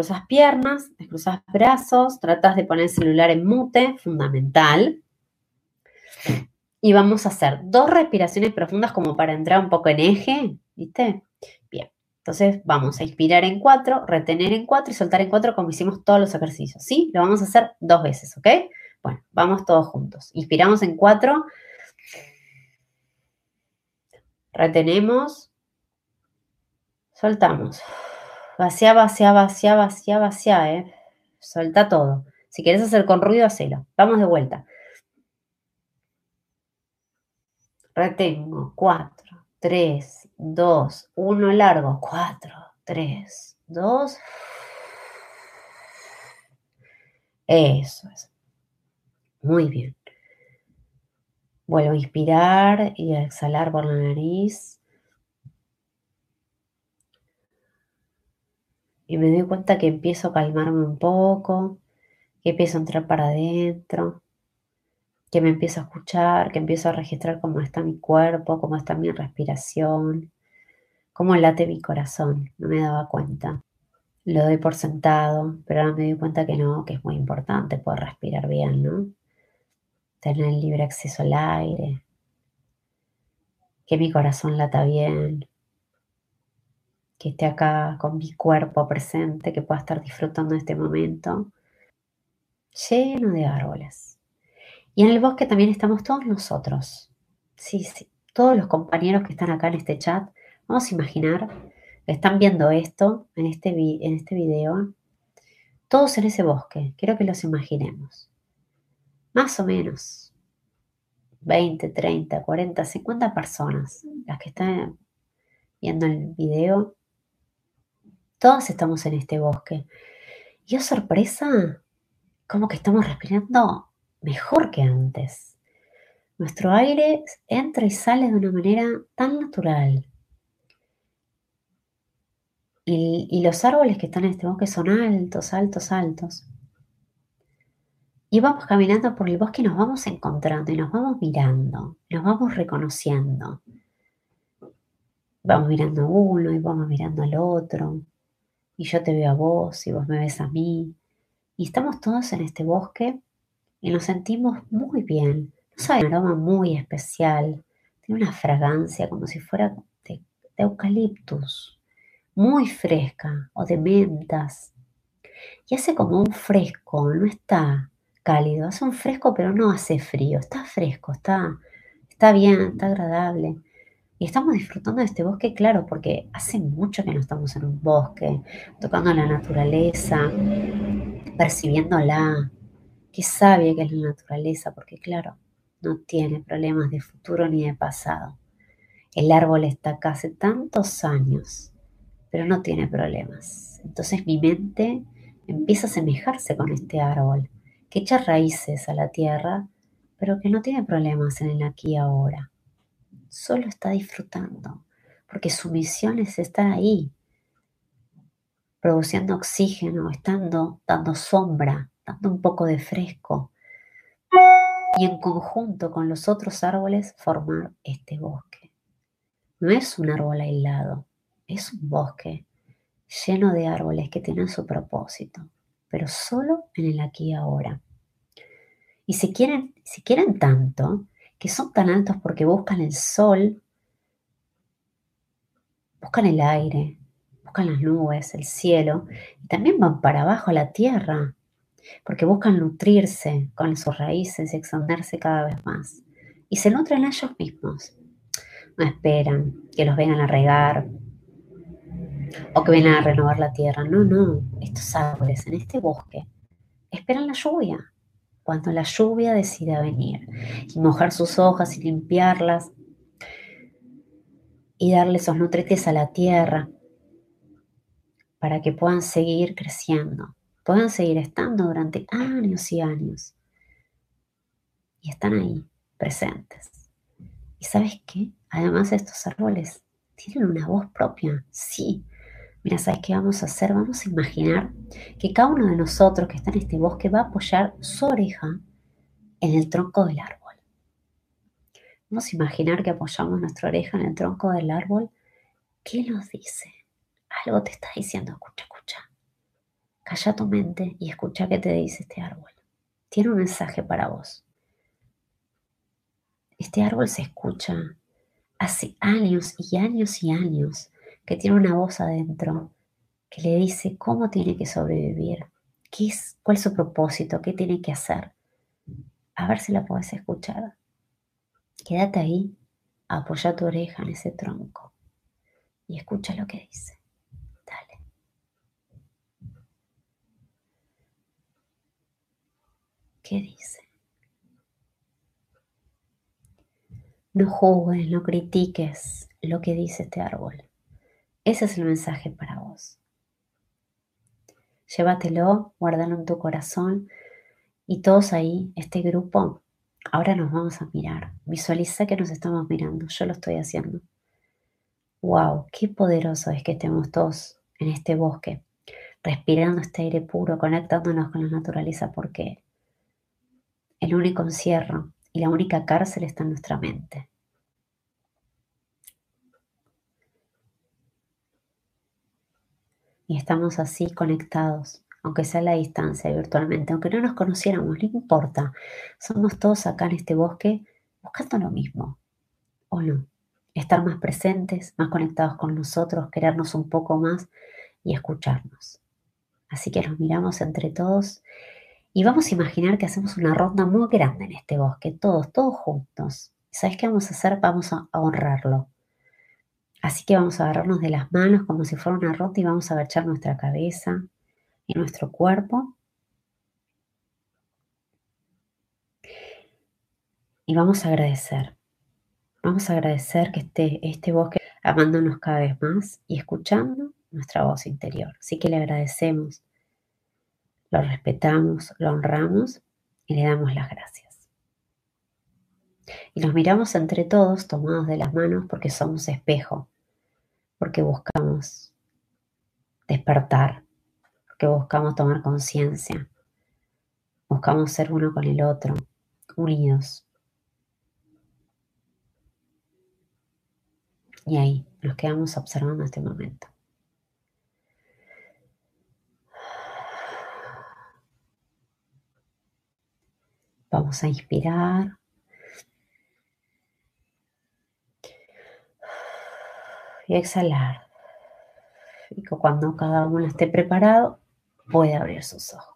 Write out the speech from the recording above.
descruzas piernas, descruzas brazos, tratas de poner el celular en mute, fundamental. Y vamos a hacer dos respiraciones profundas como para entrar un poco en eje, ¿viste? Bien, entonces vamos a inspirar en cuatro, retener en cuatro y soltar en cuatro como hicimos todos los ejercicios, ¿sí? Lo vamos a hacer dos veces, ¿ok? Bueno, vamos todos juntos. Inspiramos en cuatro. Retenemos. Soltamos. Vacía, vacía, vacía, vacía, vacía, ¿eh? Suelta todo. Si quieres hacer con ruido, hacelo. Vamos de vuelta. Retengo. Cuatro, tres, dos, uno largo. Cuatro, tres, dos. Eso es. Muy bien. Vuelvo a inspirar y a exhalar por la nariz. Y me doy cuenta que empiezo a calmarme un poco, que empiezo a entrar para adentro, que me empiezo a escuchar, que empiezo a registrar cómo está mi cuerpo, cómo está mi respiración, cómo late mi corazón. No me daba cuenta. Lo doy por sentado, pero ahora me doy cuenta que no, que es muy importante poder respirar bien, ¿no? tener libre acceso al aire, que mi corazón lata bien, que esté acá con mi cuerpo presente, que pueda estar disfrutando de este momento lleno de árboles. Y en el bosque también estamos todos nosotros. Sí, sí, todos los compañeros que están acá en este chat, vamos a imaginar que están viendo esto en este, en este video, todos en ese bosque. Quiero que los imaginemos más o menos 20, 30, 40, 50 personas, las que están viendo el video, todos estamos en este bosque. Y oh, sorpresa, como que estamos respirando mejor que antes. Nuestro aire entra y sale de una manera tan natural. Y, y los árboles que están en este bosque son altos, altos, altos. Y vamos caminando por el bosque y nos vamos encontrando y nos vamos mirando, nos vamos reconociendo. Vamos mirando a uno y vamos mirando al otro. Y yo te veo a vos y vos me ves a mí. Y estamos todos en este bosque y nos sentimos muy bien. Sabe un aroma muy especial. Tiene una fragancia como si fuera de, de eucaliptus, muy fresca o de mentas. Y hace como un fresco, no está cálido, hace un fresco pero no hace frío, está fresco, está, está bien, está agradable. Y estamos disfrutando de este bosque, claro, porque hace mucho que no estamos en un bosque, tocando la naturaleza, percibiéndola. Qué sabia que es la naturaleza, porque claro, no tiene problemas de futuro ni de pasado. El árbol está acá hace tantos años, pero no tiene problemas. Entonces mi mente empieza a asemejarse con este árbol que echa raíces a la tierra, pero que no tiene problemas en el aquí y ahora. Solo está disfrutando, porque su misión es estar ahí, produciendo oxígeno, estando, dando sombra, dando un poco de fresco. Y en conjunto con los otros árboles formar este bosque. No es un árbol aislado, es un bosque lleno de árboles que tienen su propósito pero solo en el aquí y ahora. Y si quieren, si quieren tanto, que son tan altos porque buscan el sol, buscan el aire, buscan las nubes, el cielo, y también van para abajo a la tierra, porque buscan nutrirse con sus raíces y extenderse cada vez más. Y se nutren ellos mismos. No esperan que los vengan a regar, o que vienen a renovar la tierra. No, no, estos árboles en este bosque esperan la lluvia. Cuando la lluvia decida venir y mojar sus hojas y limpiarlas y darle esos nutrientes a la tierra para que puedan seguir creciendo, puedan seguir estando durante años y años. Y están ahí, presentes. ¿Y sabes qué? Además estos árboles tienen una voz propia, sí, Mira, ¿sabes qué vamos a hacer? Vamos a imaginar que cada uno de nosotros que está en este bosque va a apoyar su oreja en el tronco del árbol. Vamos a imaginar que apoyamos nuestra oreja en el tronco del árbol. ¿Qué nos dice? Algo te está diciendo, escucha, escucha. Calla tu mente y escucha qué te dice este árbol. Tiene un mensaje para vos. Este árbol se escucha hace años y años y años que tiene una voz adentro que le dice cómo tiene que sobrevivir, qué es, cuál es su propósito, qué tiene que hacer. A ver si la puedes escuchar. Quédate ahí, apoya tu oreja en ese tronco y escucha lo que dice. Dale. ¿Qué dice? No juzgues, no critiques lo que dice este árbol. Ese es el mensaje para vos. Llévatelo, guárdalo en tu corazón y todos ahí, este grupo, ahora nos vamos a mirar. Visualiza que nos estamos mirando, yo lo estoy haciendo. ¡Wow! ¡Qué poderoso es que estemos todos en este bosque, respirando este aire puro, conectándonos con la naturaleza, porque el único encierro y la única cárcel está en nuestra mente. Y estamos así conectados, aunque sea a la distancia, virtualmente, aunque no nos conociéramos, no importa. Somos todos acá en este bosque buscando lo mismo, ¿o no? Estar más presentes, más conectados con nosotros, querernos un poco más y escucharnos. Así que nos miramos entre todos y vamos a imaginar que hacemos una ronda muy grande en este bosque, todos, todos juntos. ¿Sabes qué vamos a hacer? Vamos a honrarlo. Así que vamos a agarrarnos de las manos como si fuera una ronda y vamos a agachar nuestra cabeza y nuestro cuerpo. Y vamos a agradecer. Vamos a agradecer que esté este bosque amándonos cada vez más y escuchando nuestra voz interior. Así que le agradecemos lo respetamos, lo honramos y le damos las gracias. Y nos miramos entre todos tomados de las manos porque somos espejo, porque buscamos despertar, porque buscamos tomar conciencia, buscamos ser uno con el otro, unidos. Y ahí nos quedamos observando este momento. Vamos a inspirar. Y exhalar. Y cuando cada uno esté preparado, puede abrir sus ojos.